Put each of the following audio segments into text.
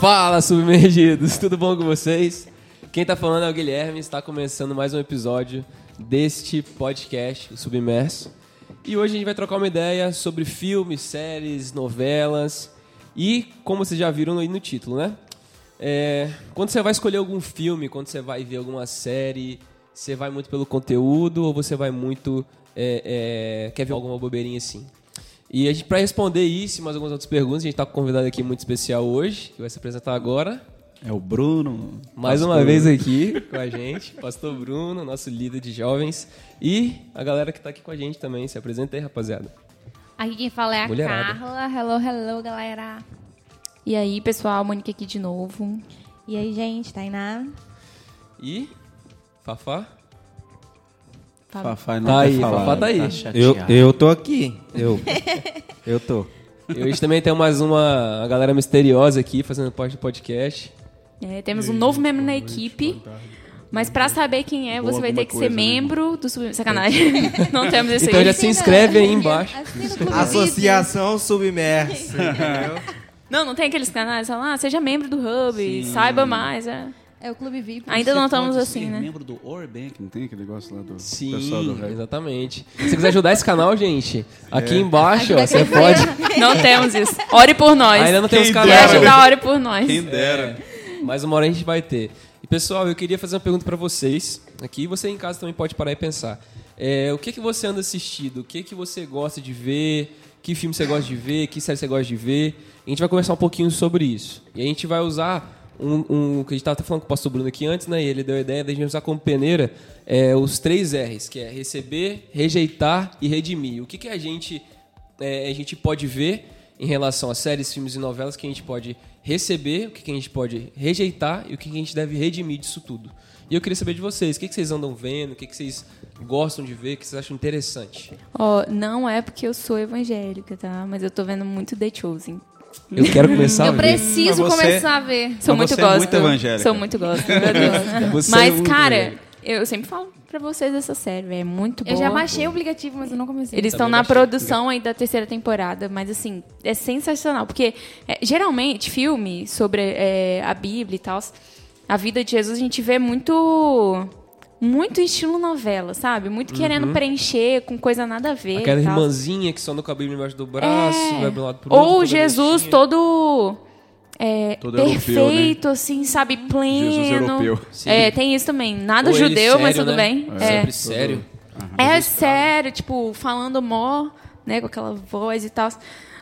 Fala, submergidos! Tudo bom com vocês? Quem tá falando é o Guilherme, está começando mais um episódio deste podcast, o Submerso. E hoje a gente vai trocar uma ideia sobre filmes, séries, novelas e como vocês já viram aí no título, né? É, quando você vai escolher algum filme, quando você vai ver alguma série, você vai muito pelo conteúdo ou você vai muito. É, é, quer ver alguma bobeirinha assim? E a gente, pra responder isso e mais algumas outras perguntas, a gente tá com um convidado aqui muito especial hoje, que vai se apresentar agora. É o Bruno. Mais uma vez aqui com a gente, Pastor Bruno, nosso líder de jovens. E a galera que tá aqui com a gente também. Se apresenta aí, rapaziada. Aqui quem fala é a Mulherada. Carla. Hello, hello, galera. E aí, pessoal, Mônica aqui de novo. E aí, gente, Tainá? E. Fafá? Fafá não Tá aí, falar, Fafá tá aí. eu, chateado. eu tô aqui. Eu. eu tô. E hoje também tem mais uma a galera misteriosa aqui fazendo parte do podcast. É, temos um novo membro na equipe. Mas pra saber quem é, Boa você vai ter que ser né? membro do Sub... Sacanagem. Não temos esse Então aí. já se inscreve aí embaixo. Associação Submersa. Não, não tem aqueles canais, fala, ah, seja membro do Hub, saiba mais. é. É o Clube VIP. Ainda não estamos Pode assim, ser né? membro do Orbank, não tem aquele negócio lá do Sim, pessoal do rap? exatamente. Se você quiser ajudar esse canal, gente, aqui É. embaixo, ó, você pode. Não temos isso. Ore por nós. Ainda não tem os Quem Quer ajudar, ore por nós. Quem dera. Mas uma hora a gente vai ter. E pessoal, eu queria fazer uma pergunta pra vocês. Aqui você em casa também pode parar e pensar. É, o que que você anda assistindo? O que que você gosta de ver? Que filme você gosta de ver? Que série você gosta de ver? A gente vai conversar um pouquinho sobre isso. E a gente vai usar um, um que a gente estava falando com o pastor Bruno aqui antes, né? E ele deu a ideia de a gente usar como peneira é, os três R's, que é receber, rejeitar e redimir. O que que a gente é, a gente pode ver em relação a séries, filmes e novelas que a gente pode receber, o que, que a gente pode rejeitar e o que, que a gente deve redimir disso tudo. E eu queria saber de vocês, o que, que vocês andam vendo, o que, que vocês gostam de ver, o que vocês acham interessante. Ó, não é porque eu sou evangélica, tá? Mas eu tô vendo muito The Chosen. Eu quero começar a Eu ver. preciso Mas você- começar a ver. Sou muito você é gosto. muito evangélica. Sou muito gosto, meu Deus. É mas, muito cara, evangélica. eu sempre falo pra vocês dessa série, véio, é muito boa. Eu já baixei o aplicativo, mas eu não comecei. Eles estão Também na produção aí da terceira temporada, mas assim, é sensacional. Porque é, geralmente, filme sobre é, a Bíblia e tal, a vida de Jesus, a gente vê muito. Muito estilo novela, sabe? Muito querendo preencher com coisa nada a ver. Uhum. Aquela e tal. irmãzinha que só no cabelo embaixo do braço, É. vai pro lado pro outro. Ou Jesus todo. é, Todo europeu, perfeito, assim, sabe? Pleno. Jesus europeu. Sim. É, tem isso também. Nada Ou judeu, mas sério, tudo né? bem. É. É. Sempre sério. É sério, tipo, falando mó, né, com aquela voz e tal.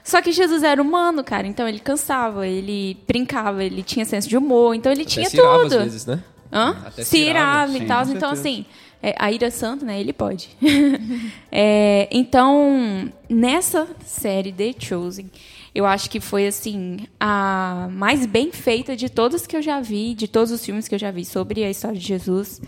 Só que Jesus era humano, cara, então ele cansava, ele brincava, ele tinha senso de humor, então ele Até tinha tudo. às vezes, né? Hã? Até se irava, e tal. Então, assim, é, a ira santa, né? Ele pode. É, então, nessa série The Chosen, eu acho que foi, assim, a mais bem feita de todas que eu já vi, de todos os filmes que eu já vi sobre a história de Jesus.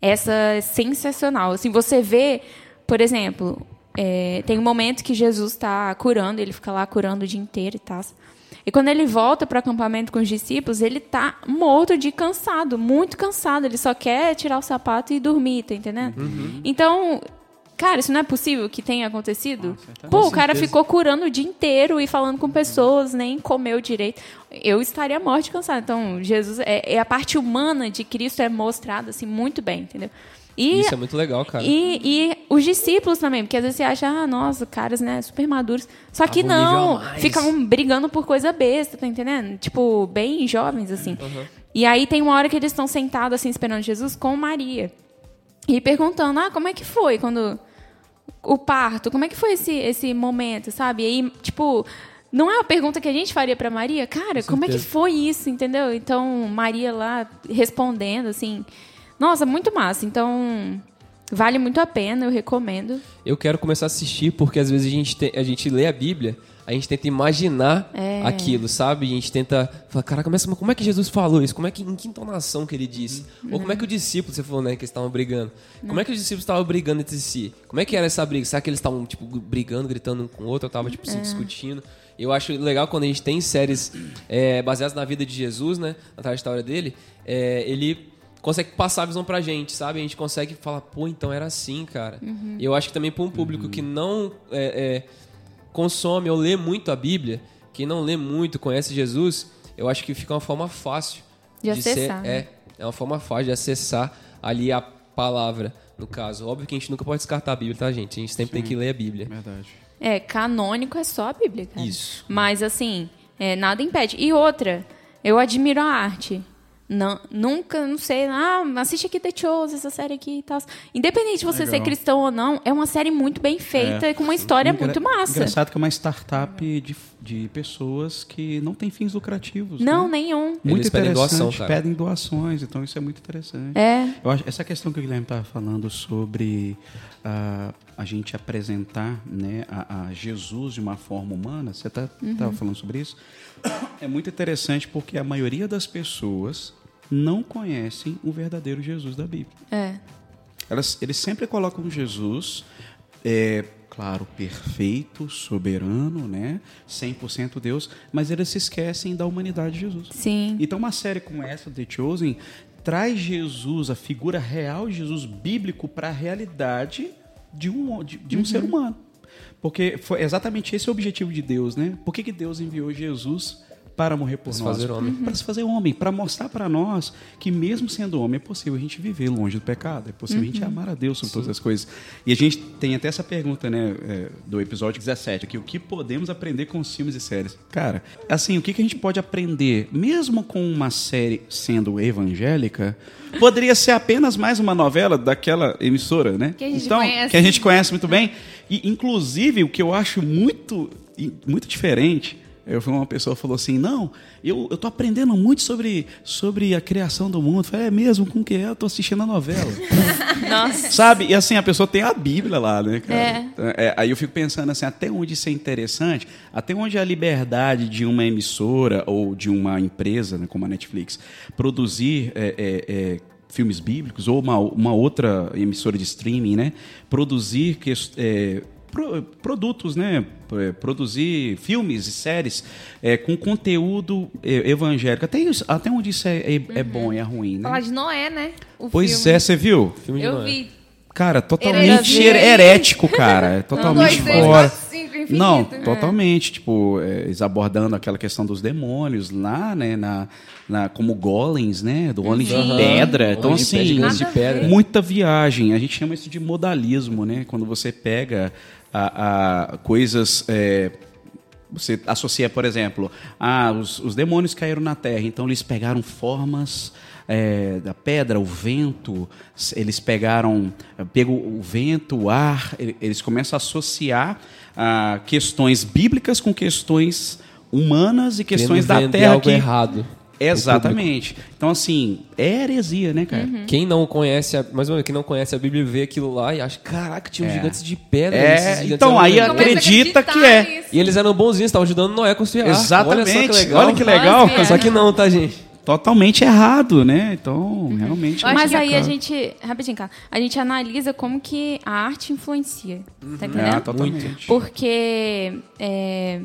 Essa é sensacional. Assim, você vê, por exemplo, é, tem um momento que Jesus está curando, ele fica lá curando o dia inteiro e tal. E quando ele volta para o acampamento com os discípulos, ele tá morto de cansado, muito cansado. Ele só quer tirar o sapato e dormir, tá entendendo? Então, cara, isso não é possível que tenha acontecido? Pô, o cara ficou curando o dia inteiro e falando com pessoas, nem comeu direito. Eu estaria morto de cansado. Então, Jesus, é, é a parte humana de Cristo é mostrada assim muito bem, entendeu? E Isso é muito legal, cara. e, e os discípulos também, porque às vezes você acha, ah, nossa, caras, né, super maduros. Só que não, a ficam brigando por coisa besta, tá entendendo? Tipo, bem jovens, assim. E aí tem uma hora que eles estão sentados, assim, esperando Jesus com Maria. E perguntando, ah, como é que foi quando o parto? Como é que foi esse, esse momento, sabe? E aí, tipo, não é uma pergunta que a gente faria pra Maria? Cara, como é que foi isso, entendeu? Então, Maria lá respondendo, assim. Nossa, muito massa. Então, vale muito a pena, eu recomendo. Eu quero começar a assistir porque às vezes a gente, tem- a gente lê a Bíblia, a gente tenta imaginar É. aquilo, sabe? A gente tenta falar, caraca, mas como é que Jesus falou isso? Como é que, em que entonação que ele disse? Ou como é que o discípulo, você falou, né, que eles estavam brigando. Como é que os discípulos estavam brigando entre si? Como é que era essa briga? Será que eles estavam, tipo, brigando, gritando um com o outro? Ou estavam, tipo, se discutindo? Eu acho legal quando a gente tem séries é, baseadas na vida de Jesus, né? Na trajetória dele. é, ele consegue passar a visão pra gente, sabe? A gente consegue falar, pô, então era assim, cara. Eu acho que também pra um público que não é, é, consome ou lê muito a Bíblia, que quem não lê muito, conhece Jesus, eu acho que fica uma forma fácil De acessar, Ser, né? É, é uma forma fácil de acessar ali a palavra, no caso. Óbvio que a gente nunca pode descartar a Bíblia, tá, gente? A gente sempre tem que ler a Bíblia. Verdade. É, canônico é só a Bíblia, cara. Isso. Mas, assim, é, nada impede. E outra, eu admiro a arte. Não, nunca, não sei, ah, assiste aqui The Chose, essa série aqui e tal. Independente de você Legal. ser cristão ou não, é uma série muito bem feita e com uma história Engra- muito massa. Engraçado que é uma startup de, de pessoas que não têm fins lucrativos. Não, né? nenhum. Muito Eles pedem interessante. doação, cara. pedem doações, então isso é muito interessante. É. Eu acho, essa questão que o Guilherme estava falando sobre ah, a gente apresentar né, a, a Jesus de uma forma humana, você estava Uhum. falando sobre isso? É muito interessante porque a maioria das pessoas não conhecem o verdadeiro Jesus da Bíblia. É. Elas, eles sempre colocam Jesus, é, claro, perfeito, soberano, né? 100% Deus, mas eles se esquecem da humanidade de Jesus. Sim. Então, uma série como essa, The Chosen, traz Jesus, a figura real de Jesus bíblico, para a realidade de um, de, de um ser humano. Porque foi exatamente esse o objetivo de Deus, né? Por que, que Deus enviou Jesus para morrer por Se nós? fazer homem. Para se fazer homem, para mostrar para nós que mesmo sendo homem é possível a gente viver longe do pecado, é possível a gente amar a Deus sobre todas as coisas. E a gente tem até essa pergunta, né, é, do episódio 17 aqui, o que podemos aprender com os filmes e séries? Cara, assim, o que, que a gente pode aprender, mesmo com uma série sendo evangélica, poderia ser apenas mais uma novela daquela emissora, né? Que a gente então, conhece. que a gente conhece muito bem. E, inclusive, o que eu acho muito, muito diferente eu fui uma pessoa falou assim, não, eu, eu tô aprendendo muito sobre, sobre a criação do mundo. Eu falei, é mesmo? Com que é? Eu tô assistindo a novela. Nossa. Sabe? E assim, a pessoa tem a Bíblia lá, né, cara? É. É, aí eu fico pensando assim, até onde isso é interessante, até onde a liberdade de uma emissora ou de uma empresa, né, como a Netflix, produzir é, é, é, filmes bíblicos ou uma, uma outra emissora de streaming, né, produzir que, é, pro- produtos, né, é, produzir filmes e séries é, com conteúdo é, evangélico. Até, isso- até onde isso é, é, é bom e é ruim, né? Falar de Noé, né? O Pois filme. é, você viu? Filme Eu Noé. vi. Cara, totalmente Heresia. herético, cara. Totalmente Um, dois, três, fora. quatro, cinco, infinito. Não, É. totalmente. Tipo, é, eles abordando aquela questão dos demônios lá, né? Na, na, como golems, né? Do golems de Aham. pedra. Então, de pedra, assim, de pedra. muita viagem. A gente chama isso de modalismo, né? Quando você pega a, a coisas. é, você associa, por exemplo, ah, os, os demônios caíram na terra, então eles pegaram formas é, da pedra, o vento, eles pegaram, pegam o vento, o ar, eles começam a associar ah, questões bíblicas com questões humanas e questões da terra que errado. Exatamente. Então assim, é heresia, né, cara? Quem não conhece, a, mais ou menos, quem não conhece a Bíblia vê aquilo lá e acha, caraca, tinha uns É. gigantes de pedra. É, então, aí legais." Começa a acredita que é. nisso. E eles eram bonzinhos, estavam ajudando Noé a construir a. Exatamente. Olha só que legal. Olha que legal. Nossa, Só que não, tá, gente? Totalmente errado, né? Então, realmente. Mas que aí a gente, rapidinho, cara, a gente analisa como que a arte influencia, tá entendendo? É, totalmente. Porque é,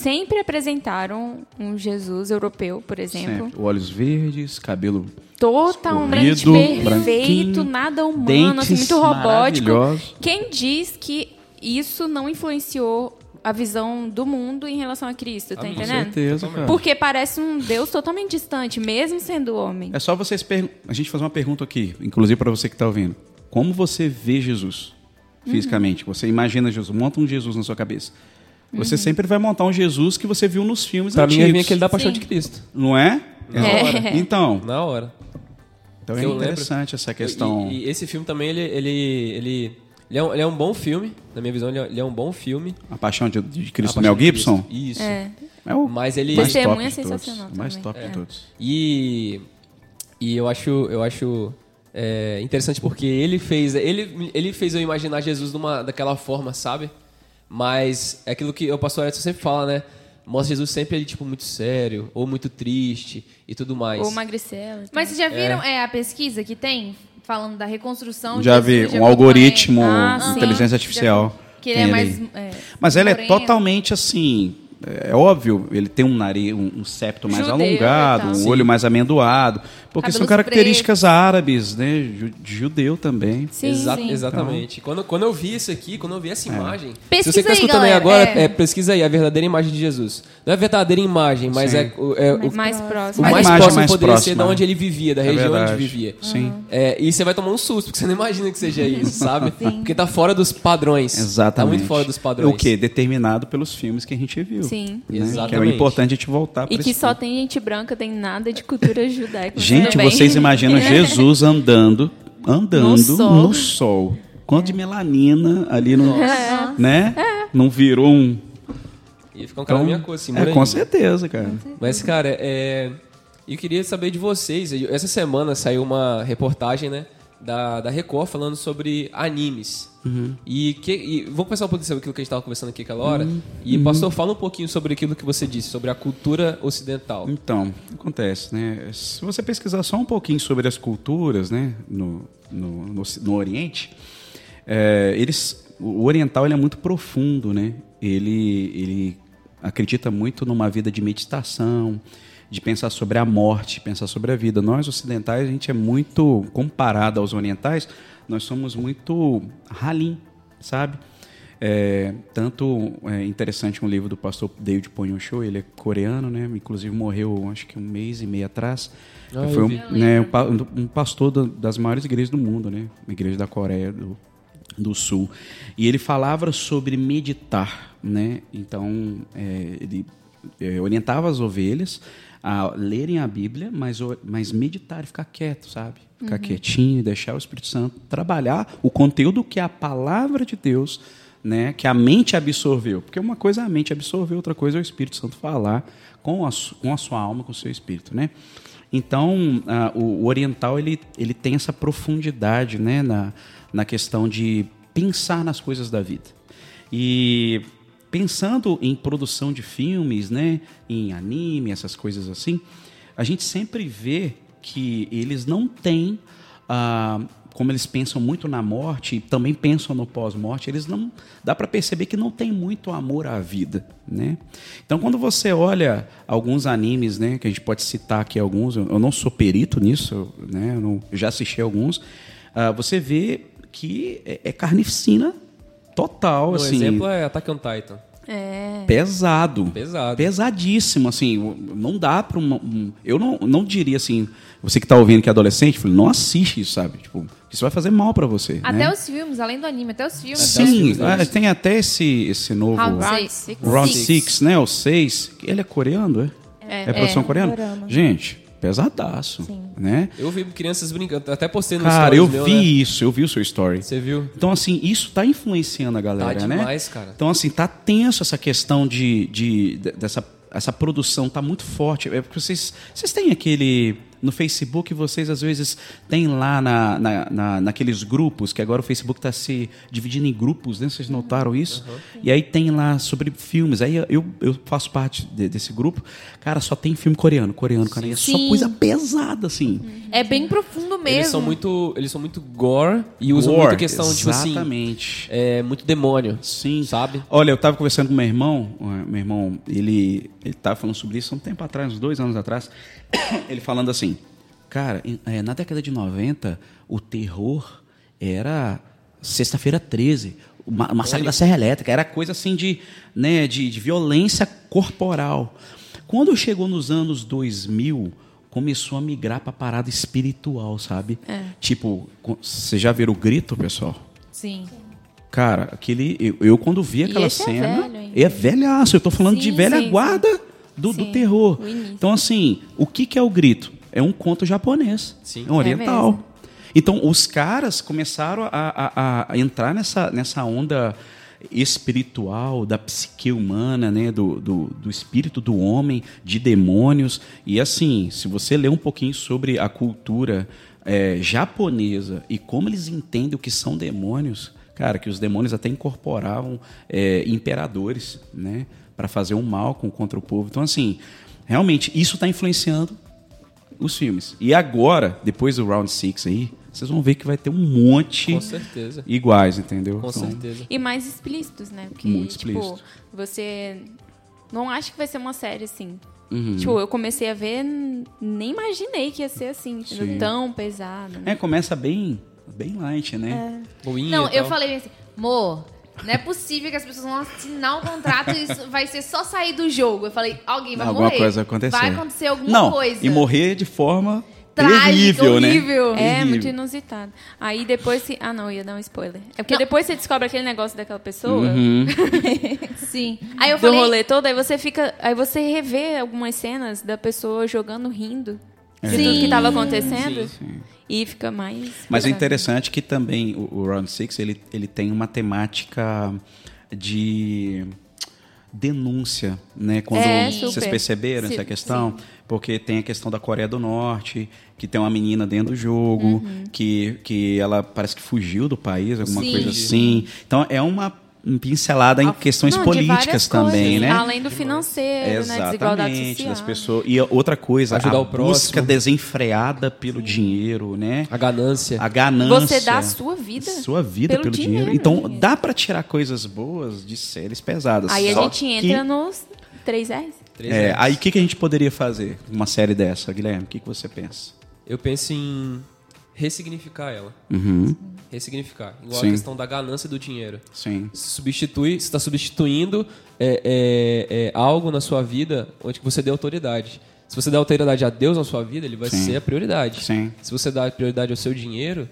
sempre apresentaram um Jesus europeu, por exemplo, Sempre. Olhos verdes, cabelo totalmente escorrido, perfeito, nada humano, assim, muito robótico. Quem diz que isso não influenciou a visão do mundo em relação a Cristo, tá com entendendo? certeza, cara. Porque parece um Deus totalmente distante, mesmo sendo homem. É só vocês per... a gente fazer uma pergunta aqui, inclusive para você que está ouvindo. Como você vê Jesus fisicamente? Você imagina Jesus, monta um Jesus na sua cabeça. Você sempre vai montar um Jesus que você viu nos filmes Pra mim, antigos. ia vir aquele da Paixão Sim. de Cristo. Não é? Na É. hora. Então, Na hora. então é Eu lembro. interessante essa questão. E, e esse filme também, ele, ele, ele, ele, é um, ele é um bom filme. Na minha visão, ele é, ele é um bom filme. A Paixão de, de Cristo Paixão Mel de Gibson Cristo. Isso. É. é o Mas ele... mais Testemunha top é de todos. sensacional O mais top É. de todos. E, e eu acho, eu acho é, interessante porque ele fez, ele, ele fez eu imaginar Jesus numa, daquela forma, sabe? Mas é aquilo que o pastor Edson sempre fala, né? Mostra Jesus sempre ele, tipo, muito sério, ou muito triste e tudo mais. Ou Magricela. Mas vocês já viram é. a pesquisa que tem? Falando da reconstrução de Já vi, um algoritmo? Ah, sim. inteligência artificial. Que ele é ali. mais. é, Mas ela é totalmente assim. É óbvio, ele tem um nariz, um, um septo mais Judeu alongado, um Sim. olho mais amendoado, porque são Cabelos características árabes, né? De judeu também. Sim, Exa- sim. Exatamente. Quando, quando eu vi isso aqui, quando eu vi essa imagem. Pesquisa se você tá aí, escutando aí galera. agora, É. é, pesquisa aí a verdadeira imagem de Jesus. Não é a verdadeira imagem, mas Sim. é, o- é o, mais o próximo. A mais imagem próximo mais poderia ser de onde ele vivia, da É região verdade. onde vivia. Sim. É, e você vai tomar um susto, porque você não imagina que seja isso, sabe? Porque tá fora dos padrões. Exatamente. Tá muito fora dos padrões. O que? Determinado pelos filmes que a gente viu. Sim. né? Que é o Exatamente. importante a gente voltar para E que só tem gente branca, tem nada de cultura judaica. Gente, vocês imaginam Jesus andando, andando No sol. no sol. Quanto de melanina ali no, né? Não virou um E fica um cara minha coisa, assim, é, com certeza, cara. Mas, cara, é... eu queria saber de vocês. Essa semana saiu uma reportagem, né? Da, da Record falando sobre animes. E, que, e vamos começar um pouquinho sobre aquilo que a gente estava conversando aqui aquela hora. E, pastor, fala um pouquinho sobre aquilo que você disse, sobre a cultura ocidental. Então, acontece, né? Se você pesquisar só um pouquinho sobre as culturas, né, no, no, no, no Oriente, é, eles, o oriental ele é muito profundo, né? Ele, ele acredita muito numa vida de meditação, de pensar sobre a morte, pensar sobre a vida. Nós ocidentais, a gente é muito comparado aos orientais, nós somos muito ralim, sabe? É, tanto é interessante um livro do pastor David Ponhosho, ele é coreano, né? Inclusive morreu acho que um mês e meio atrás. Ah, Foi um, né, um pa- pastor da- das maiores igrejas do mundo, né? Uma igreja da Coreia do, do Sul. E ele falava sobre meditar, né? Então é, ele é, orientava as ovelhas a lerem a Bíblia, mas, mas meditar, e ficar quieto, sabe? Ficar quietinho, deixar o Espírito Santo trabalhar o conteúdo que é a palavra de Deus, né? Que a mente absorveu. Porque uma coisa é a mente absorver, outra coisa é o Espírito Santo falar com a, com a sua alma, com o seu espírito, né? Então, ah, o, o oriental ele, ele tem essa profundidade né, na, na questão de pensar nas coisas da vida. E pensando em produção de filmes, né, em anime, essas coisas assim, a gente sempre vê que eles não têm, ah, como eles pensam muito na morte e também pensam no pós-morte, eles não dá para perceber que não tem muito amor à vida, né? Então, quando você olha alguns animes, né, que a gente pode citar aqui alguns, eu não sou perito nisso, né, eu, não- eu já assisti alguns, ah, você vê que é, é carnificina total, Um assim exemplo é Attack on Titan. É. pesado. Pesado. Pesadíssimo, assim, não dá para um, eu não, não diria assim, você que tá ouvindo que é adolescente, falei, não assiste isso, sabe? Tipo, isso vai fazer mal para você, Até né? os filmes, além do anime, até os filmes. Sim, filmes, né? ah, tem até esse esse novo Round Round Six. Six. Round Six. 6, né? O 6, ele é coreano, é? É, produção coreana? Dorama. Gente, pesadaço, né? Eu vi crianças brincando, até postei no Cara, eu stories vi meu, né? isso, eu vi o seu story. Você viu? Então, assim, isso tá influenciando a galera, Tá né? demais, cara. Então, assim, tá tenso essa questão de, de, de- dessa essa produção tá muito forte. É porque vocês, vocês têm aquele no Facebook, vocês às vezes têm lá na, na, na- naqueles grupos, que agora o Facebook está se dividindo em grupos, né? Vocês notaram isso? E aí tem lá sobre filmes. Aí eu, eu faço parte de- desse grupo. Cara, só tem filme coreano, coreano, cara. É só coisa pesada, assim. É bem profundo mesmo. Eles são muito, eles são muito gore e usam Gore, muita questão, tipo assim, Exatamente. é muito demônio. Sim. Sabe? Olha, eu estava conversando com meu irmão, meu irmão, ele ele estava falando sobre isso há um tempo atrás, uns dois anos atrás, ele falando assim, cara, eh, na década de 90, o terror era sexta-feira 13, o ma- o massacre da Serra Elétrica, era coisa assim de, né, de, de violência corporal. Quando chegou nos anos 2000, começou a migrar para parada espiritual, sabe? Tipo, co- vocês já viram o grito, pessoal? Sim. Cara, aquele. Eu, eu quando vi aquela esse é cena. velho ainda. É, velhaço. Eu tô falando de Sim, velha sim, sim. guarda do, do Sim, terror. Então, assim, o que, que é o grito? É um conto japonês. Sim. É um oriental. mesmo. então, os caras começaram a, a- a entrar nessa, nessa onda espiritual da psique humana, né, do, do, do espírito do homem, de demônios. E assim, se você ler um pouquinho sobre a cultura é, japonesa e como eles entendem o que são demônios, cara, que os demônios até incorporavam é, imperadores, né, para fazer um mal contra o povo. Então, assim, realmente isso está influenciando os filmes. E agora, depois do Round Six aí, vocês vão ver que vai ter um monte Com certeza. iguais, entendeu? Com Então, certeza. E mais explícitos, né? Porque, Muito tipo, explícito. você não acho que vai ser uma série assim. Uhum. Tipo, eu comecei a ver, nem imaginei que ia ser assim, tão pesado. né? É, começa bem, bem light, né? Boinha Não, eu falei assim, amor, não é possível que as pessoas vão assinar um contrato e isso vai ser só sair do jogo. Eu falei, alguém vai Alguma morrer. coisa vai acontecer. Vai acontecer alguma Não, coisa. e morrer de forma Trágica, terrível, horrível. né? É, muito inusitado. Aí depois se. Ah, não, eu ia dar um spoiler. É porque Não. depois você descobre aquele negócio daquela pessoa. Uhum. Sim. Aí eu Do falei, rolê todo, aí você fica. Aí você revê algumas cenas da pessoa jogando, rindo de Sim. tudo que estava acontecendo. Sim. E fica mais. Mas é interessante que também o, o Round Six ele, ele tem uma temática de denúncia, né? Quando É, vocês super. perceberam Sim, essa questão, porque tem a questão da Coreia do Norte, que tem uma menina dentro do jogo, Uhum. que, que ela parece que fugiu do país, alguma Sim. coisa assim. Então é uma pincelada em questões Não, de políticas também, coisas, né? Além do financeiro, né? Desigualdade Exatamente, social. das pessoas. E outra coisa, Ajudar a o próximo. busca desenfreada pelo dinheiro, né? A ganância. A ganância. Você dá a sua vida. Sua vida pelo pelo, dinheiro. dinheiro, Então, né? dá pra tirar coisas boas de séries pesadas. Aí a gente que- entra nos 3 R's. Três É, anos. aí o que, que a gente poderia fazer uma série dessa, Guilherme? O que, que você pensa? Eu penso em ressignificar ela. Uhum, Ressignificar. Igual Sim. a questão da ganância do dinheiro. sim. Substitui, você está substituindo é, é, é, algo na sua vida onde você dê autoridade. Se você der autoridade a Deus na sua vida, ele vai Sim. ser a prioridade. Sim. Uhum. Se você dá prioridade ao seu dinheiro,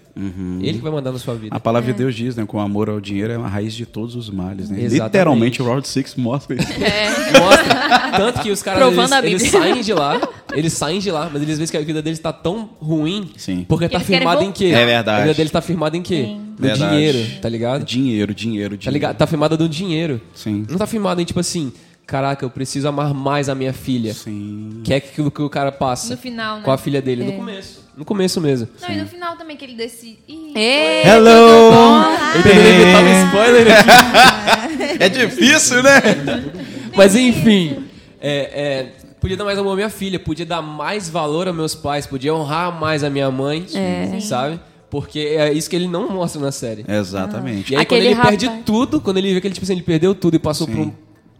ele que vai mandar na sua vida. A palavra de Deus diz, né? Que o amor ao dinheiro é a raiz de todos os males, né? Exatamente. Literalmente, o Round Six mostra isso. Mostra. Tanto que os caras Provando eles, a eles saem de lá, eles saem de lá, mas eles veem que a vida deles tá tão ruim Sim. porque tá Eles querem firmada em quê? É verdade. A vida deles tá firmada em quê? Sim. No Verdade. dinheiro, tá ligado? Dinheiro, dinheiro, dinheiro. Tá ligado? Tá firmada no dinheiro. Sim. Não tá firmada em tipo assim, caraca, eu preciso amar mais a minha filha. Sim. Que é aquilo que o cara passa No final, né? com a filha dele. No começo. No começo mesmo. Não, e no final também que ele decide. Ih, Ei, Hello! Ele um spoiler aqui. É difícil, né? Mas enfim, é, é, podia dar mais amor à minha filha, podia dar mais valor aos meus pais, podia honrar mais a minha mãe, sabe? Porque é isso que ele não mostra na série. Exatamente. E aí Aquele quando ele rapaz- perde tudo, quando ele vê que ele, tipo assim, ele perdeu tudo e passou por, um-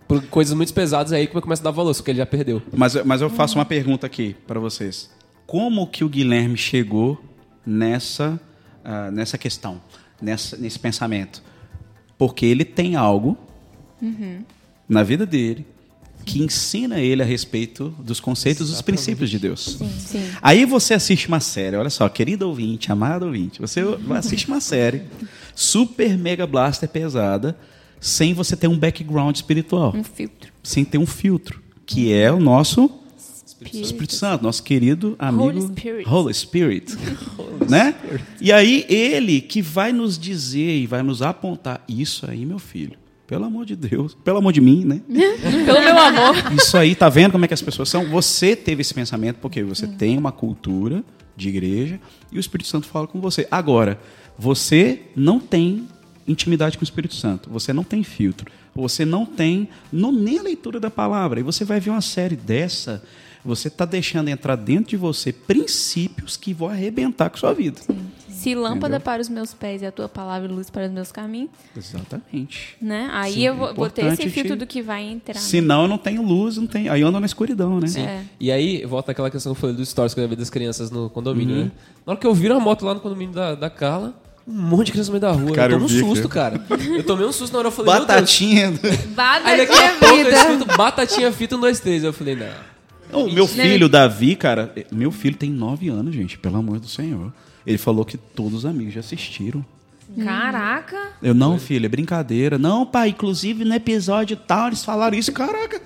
por coisas muito pesadas, aí que começa a dar valor, só que ele já perdeu. Mas, mas eu faço uma pergunta aqui para vocês. Como que o Guilherme chegou nessa, ah, nessa questão, nessa, nesse pensamento? Porque ele tem algo na vida dele que ensina ele a respeito dos conceitos, dos princípios de Deus. Sim. Aí você assiste uma série, olha só, querido ouvinte, amado ouvinte, você assiste uma série super mega blaster pesada, sem você ter um background espiritual Um filtro. sem ter um filtro, que é o nosso Espírito. Espírito Santo, nosso querido amigo Holy Spirit. Holy Spirit, né? E aí ele que vai nos dizer e vai nos apontar isso aí, meu filho. Pelo amor de Deus, pelo amor de mim, né? Pelo meu amor. Isso aí, tá vendo como é que as pessoas são? Você teve esse pensamento porque você tem uma cultura de igreja e o Espírito Santo fala com você. Agora, você não tem intimidade com o Espírito Santo, você não tem filtro, você não tem não, nem a leitura da palavra. E você vai ver uma série dessa, você está deixando entrar dentro de você princípios que vão arrebentar com a sua vida. Se lâmpada Entendeu? para os meus pés e a tua palavra e luz para os meus caminhos, Exatamente. né? Aí Sim, eu vou, vou ter esse filtro te- do que vai entrar. né? Senão eu não tenho luz, não tenho, aí eu ando na escuridão, né? Sim. É. E aí, volta àquela questão que eu falei dos stories que eu ia ver das crianças no condomínio, Uhum. né? Na hora que eu viro a moto lá no condomínio da, da Carla, um monte de criança no meio da rua. Cara, eu eu tomo um vi, susto, cara. Eu tomei um susto na hora, eu falei, meu Deus. Batatinha. Aí daqui a pouco eu escuto batatinha fita, um, dois, três. Eu falei, não. O meu filho, Davi, cara, meu filho tem nove anos, gente, pelo amor do Senhor. Ele falou que todos os amigos já assistiram. Caraca. Eu, não, filho, é brincadeira. Não, pai, inclusive no episódio tal, eles falaram isso, caraca.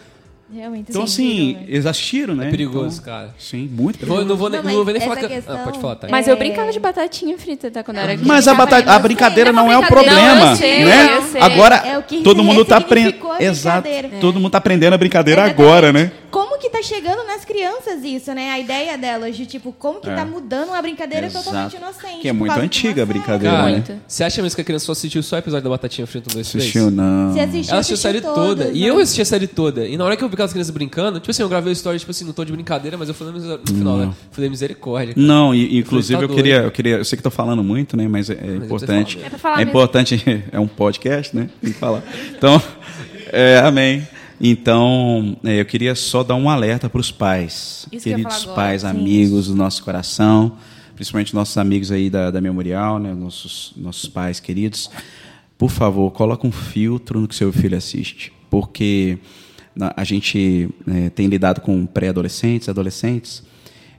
Realmente. Então, sim, assim, né? eles assistiram, né? É perigoso, Então, cara. Sim, muito Eu vou, perigoso. não vou, nem- Não, não vou nem falar que... questão- Ah, pode falar, tá? Mas eu É. brincava de batatinha frita, tá? Quando eu era Mas a, batata, a brincadeira não é não é o problema, brincadeira, eu sei, né? eu sei. Agora, É o que todo mundo tá aprendendo. Exato. brincadeira. Todo mundo tá aprendendo a brincadeira agora, né? Como que tá chegando nas crianças isso, né? A ideia delas de, tipo, como que É. tá mudando uma brincadeira Exato. totalmente inocente. Que é muito antiga a brincadeira, Cara, né? Muito. você acha mesmo que a criança só assistiu só o episódio da Batatinha Frita 1, 2, 3? Assistiu, não. Você assistiu, Ela assistiu a série toda. E né? eu assisti a série toda. E na hora que eu vi aquelas crianças brincando, tipo assim, eu gravei a história, tipo assim, não tô de brincadeira, mas eu falei no final, né? Falei misericórdia. cara. Não, e, inclusive Tá eu queria, eu queria, eu sei que tô falando muito, né, mas é, é eu importante. É pra falar é importante, é um podcast, né? Tem que falar. Então, é, amém. Então, é, eu queria só dar um alerta para os pais, Isso que queridos agora, pais, sim. amigos do nosso coração, principalmente nossos amigos aí da, da Memorial, né, nossos, nossos pais queridos. Por favor, coloca um filtro no que seu filho assiste, porque a gente é, tem lidado com pré-adolescentes, adolescentes,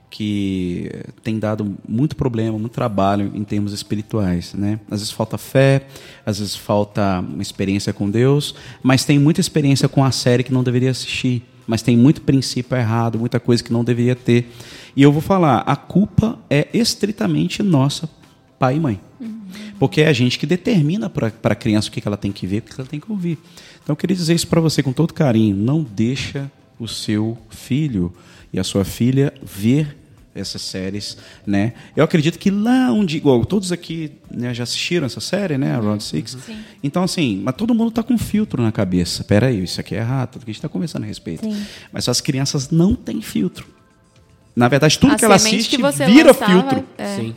que tem dado muito problema, muito trabalho em termos espirituais, né? Às vezes falta fé, às vezes falta uma experiência com Deus, mas tem muita experiência com a série que não deveria assistir, mas tem muito princípio errado, muita coisa que não deveria ter. E eu vou falar, a culpa é estritamente nossa, pai e mãe. Porque é a gente que determina para a criança o que que ela tem que ver, o que que ela tem que ouvir. Então eu queria dizer isso para você com todo carinho. Não deixa o seu filho e a sua filha ver essas séries, né? Eu acredito que lá onde, igual todos aqui né, já assistiram essa série, né, a Round Six. Então assim, mas todo mundo tá com um filtro na cabeça. Pera aí, isso aqui é errado, tudo que a gente está conversando a respeito. Mas as crianças não têm filtro. Na verdade, tudo A que ela assiste que você vira lançava, filtro, é. Sim.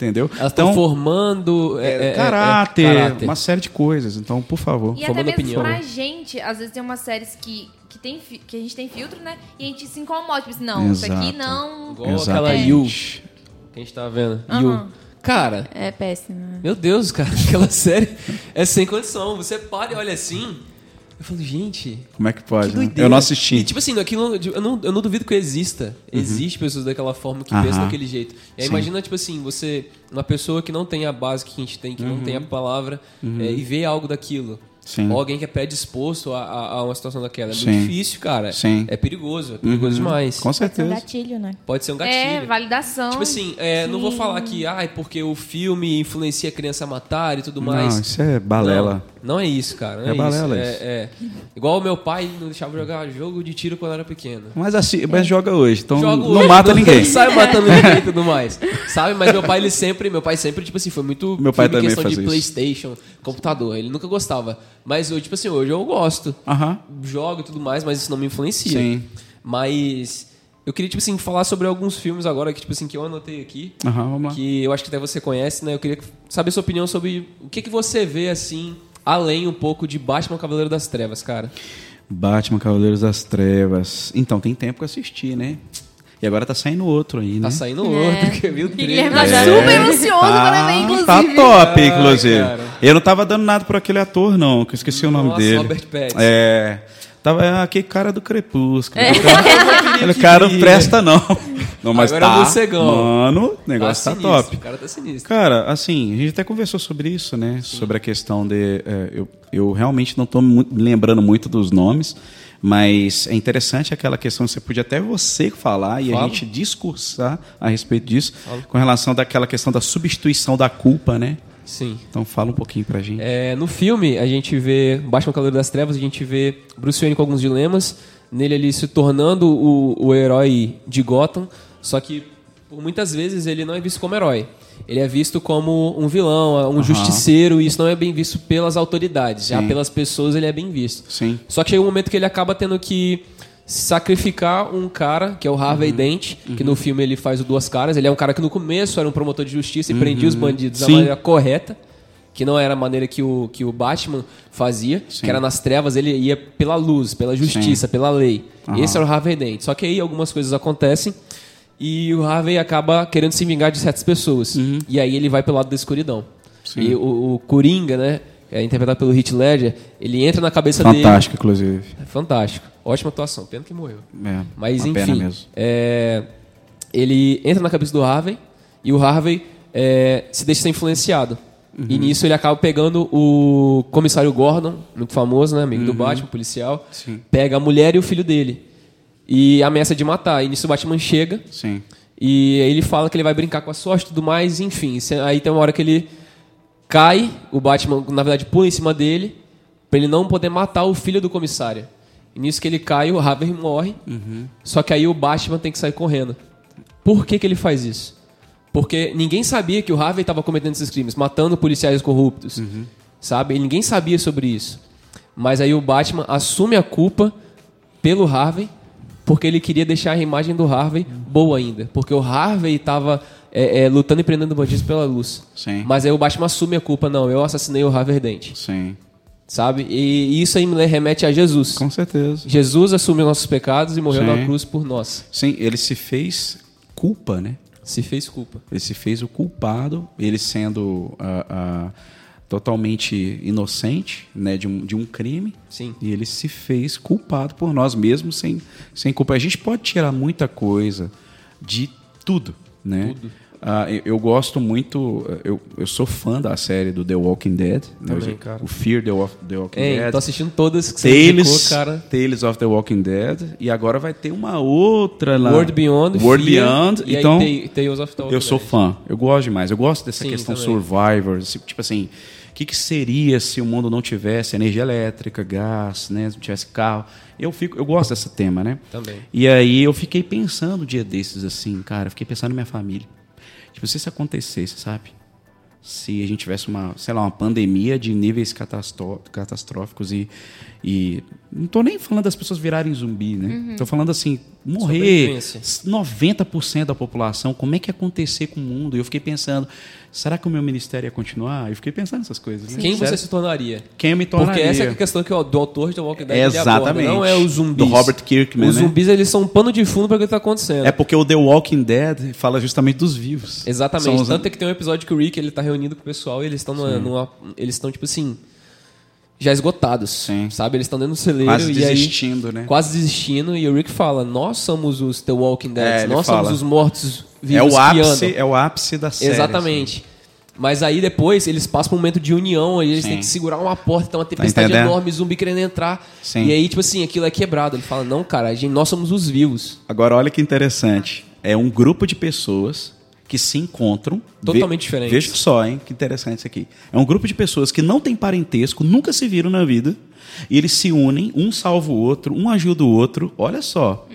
Entendeu? Elas estão formando é, é, é, caráter, é, caráter. uma série de coisas. Então, por favor. E até Formando mesmo opinião. pra gente, às vezes tem umas séries que, que, tem, que a gente tem filtro, né? E a gente se incomoda. Tipo assim, não, isso aqui Exato. não. Igual aquela Yu que a gente tava vendo. Yu. Cara, É péssimo. meu Deus, cara, aquela série é sem condição. Você para e olha assim. Eu falo, gente, Como é que pode? que né? Eu não assisti. E, tipo assim, aquilo, eu, não, eu não duvido que exista. Existe pessoas daquela forma que Aham. pensam daquele jeito. E aí Sim. imagina, tipo assim, você, uma pessoa que não tem a base que a gente tem, que não tem a palavra, é, e vê algo daquilo. Sim. Ou alguém que é predisposto a, a, a uma situação daquela. É Sim. muito difícil, cara. Sim. É perigoso, é perigoso demais. Com Pode ser um certeza. gatilho, né? Pode ser um gatilho. É, validação. Tipo assim, é, não vou falar que, ai, porque o filme influencia a criança a matar e tudo mais. Não, isso é balela. Não, não é isso, cara. Não É é, balela isso. isso. É, é. Igual o meu pai não deixava jogar jogo de tiro quando era pequeno. Mas, assim, mas joga hoje, então Jogo não hoje, mata ninguém. Não sai matando ninguém e tudo mais. Sabe? Mas meu pai, ele sempre, meu pai sempre, tipo assim, foi muito Meu pai também questão de. Playstation, computador. Ele nunca gostava. Mas eu, tipo assim, hoje eu gosto. Aham. Jogo e tudo mais, mas isso não me influencia. Sim. Mas eu queria, tipo assim, falar sobre alguns filmes agora que, tipo assim, que eu anotei aqui. Aham, vamos lá. que eu acho que até você conhece, né? Eu queria saber sua opinião sobre o que, que você vê, assim, além um pouco de Batman Cavaleiro das Trevas, cara. Batman Cavaleiros das Trevas. Então, tem tempo que eu assisti, né? E agora tá saindo outro aí, né? Tá saindo outro, que viu o. Guilherme tá É. super ansioso pra ver, inclusive. Tá top, Ah, inclusive. cara. Eu não tava dando nada por aquele ator, não, que eu esqueci o nome Nossa, dele. Robert Pattinson. É. Tava é, aquele cara do Crepúsculo. É. Aquele cara não presta, não. Não, mas Agora é tá. o morcegão. Mano, o Tá negócio tá, sinistro, top. O cara tá sinistro. Cara, assim, a gente até conversou sobre isso, né? Sobre a questão de. é, eu, eu realmente não estou me lembrando muito dos nomes, mas é interessante aquela questão, você podia até você falar e a Fala. gente discursar a respeito disso, com relação daquela questão da substituição da culpa, né? Sim. Então fala um pouquinho pra gente. É, no filme, a gente vê Batman Cavaleiro das Trevas, a gente vê Bruce Wayne com alguns dilemas, nele ele se tornando o, o herói de Gotham, só que por muitas vezes ele não é visto como herói. Ele é visto como um vilão, um justiceiro, e isso não é bem visto pelas autoridades. Já Sim. pelas pessoas ele é bem visto. Sim. Só que chega um momento que ele acaba tendo que sacrificar um cara, que é o Harvey Uhum. Dent, que no filme ele faz o Duas Caras. Ele é um cara que no começo era um promotor de justiça e prendia os bandidos da Uhum. Sim. maneira correta, que não era a maneira que o, que o Batman fazia, Sim. que era nas trevas, ele ia pela luz, pela justiça, pela lei. Esse era o Harvey Dent. Só que aí algumas coisas acontecem e o Harvey acaba querendo se vingar de certas pessoas. E aí ele vai pelo lado da escuridão. Uhum. Sim. E o, o Coringa, né? É interpretado pelo Heath Ledger, ele entra na cabeça dele. Fantástico, inclusive. É fantástico. Ótima atuação. Pena que morreu. É, Mas enfim. mesmo. é, ele entra na cabeça do Harvey e o Harvey é, se deixa ser influenciado. E Uhum. nisso ele acaba pegando o comissário Gordon, muito famoso, né? Amigo do Batman, policial. Uhum. Sim. Pega a mulher e o filho dele. E ameaça de matar. E nisso o Batman chega. Sim. E ele fala que ele vai brincar com a sorte e tudo mais, enfim. Aí tem uma hora que ele cai, o Batman, na verdade, pula em cima dele, pra ele não poder matar o filho do comissário. E nisso que ele cai, o Harvey morre. Só que aí o Batman tem que sair correndo. Por que, que ele faz isso? Porque ninguém sabia que o Harvey estava cometendo esses crimes, matando policiais corruptos. Sabe? E ninguém sabia sobre isso. Mas aí o Batman assume a culpa pelo Harvey, porque ele queria deixar a imagem do Harvey boa ainda. Porque o Harvey estava lutando e prendendo bandidos pela luz. Sim. Mas aí o Batman assume a culpa. Não, eu assassinei o Harvey Dent. Sim. sabe? E isso aí me remete a Jesus. Com certeza. Jesus assumiu nossos pecados e morreu Sim. na cruz por nós. Sim, ele se fez culpa, né? Se fez culpa. Ele se fez o culpado, ele sendo ah, ah, totalmente inocente né, de, um, de um crime. Sim. E ele se fez culpado por nós mesmos sem, sem culpa. A gente pode tirar muita coisa de tudo, né? Tudo. Ah, eu, eu gosto muito, eu, eu sou fã da série do The Walking Dead. né? Também, cara. O Fear the, the Walking Ei, Dead. tô assistindo todas que você indicou, Tales, cara. Tales of the Walking Dead. E agora vai ter uma outra lá. World Beyond, World Fear, Beyond. e então, aí Ta- Tales of the Walking eu sou fã. Eu gosto demais. Eu gosto dessa Sim, questão também. survivor. esse- Tipo assim, que, que seria se o mundo não tivesse energia elétrica, gás, né? Se não tivesse carro. Eu, fico, eu gosto desse tema, né? Também. E aí eu fiquei pensando um dia desses, assim, cara, eu fiquei pensando na minha família. Tipo, se isso acontecesse, sabe? Se a gente tivesse uma, sei lá, uma pandemia de níveis catastróficos e, e. Não tô nem falando das pessoas virarem zumbi, né? Tô falando assim, morrer Sobrevivência. 90% da população, como é que ia acontecer com o mundo? E eu fiquei pensando, será que o meu ministério ia continuar? Eu fiquei pensando nessas coisas. né? Quem você se tornaria? Quem eu me tornaria? Porque essa é a questão que o do autor de The Walking Dead ele aborda, Exatamente. não é os zumbis. Do Robert Kirkman, Os né? zumbis eles são um pano de fundo para o que está acontecendo. É porque o The Walking Dead fala justamente dos vivos. Exatamente. Os- Tanto é que tem um episódio que o Rick ele tá reunido com o pessoal e eles estão numa, numa- eles estão tipo assim já esgotados, Sim. sabe? Eles estão dentro do celeiro Quase e desistindo, aí, né? Quase desistindo e o Rick fala: "Nós somos os The Walking Dead, É, nós fala. somos os mortos vivos É o ápice, andam." é o ápice da série. Exatamente. Mas aí depois eles passam um momento de união, aí eles Sim. têm que segurar uma porta, tem uma tempestade entendendo? enorme, zumbi querendo entrar. Sim. E aí, tipo assim, aquilo é quebrado. Ele fala, não, cara, a gente, nós somos os vivos. Agora, olha que interessante. É um grupo de pessoas que se encontram. Totalmente diferentes. Veja só, hein? Que interessante isso aqui. É um grupo de pessoas que não tem parentesco, nunca se viram na vida. E eles se unem, um salva o outro, um ajuda o outro. Olha só.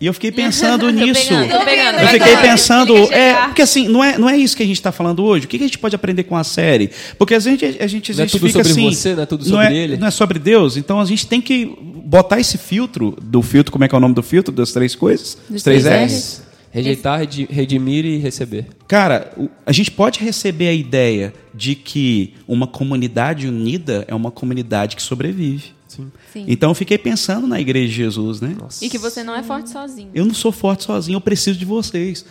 E eu fiquei pensando nisso. pegando, pegando. Eu fiquei pensando, é, porque assim, não é, não é isso que a gente está falando hoje. O que, que a gente pode aprender com a série? Porque a gente, a gente Não é tudo justifica sobre assim. você, não é tudo não sobre é- ele. Não é sobre Deus. Então a gente tem que botar esse filtro do filtro, como é que é o nome do filtro das três coisas? Dos Os três três R's. R's. Rejeitar, redi- redimir e receber. Cara, a gente pode receber a ideia de que uma comunidade unida é uma comunidade que sobrevive. Sim. Sim. Então eu fiquei pensando na igreja de Jesus, né? E que você não é forte sozinho. Eu não sou forte sozinho, eu preciso de vocês.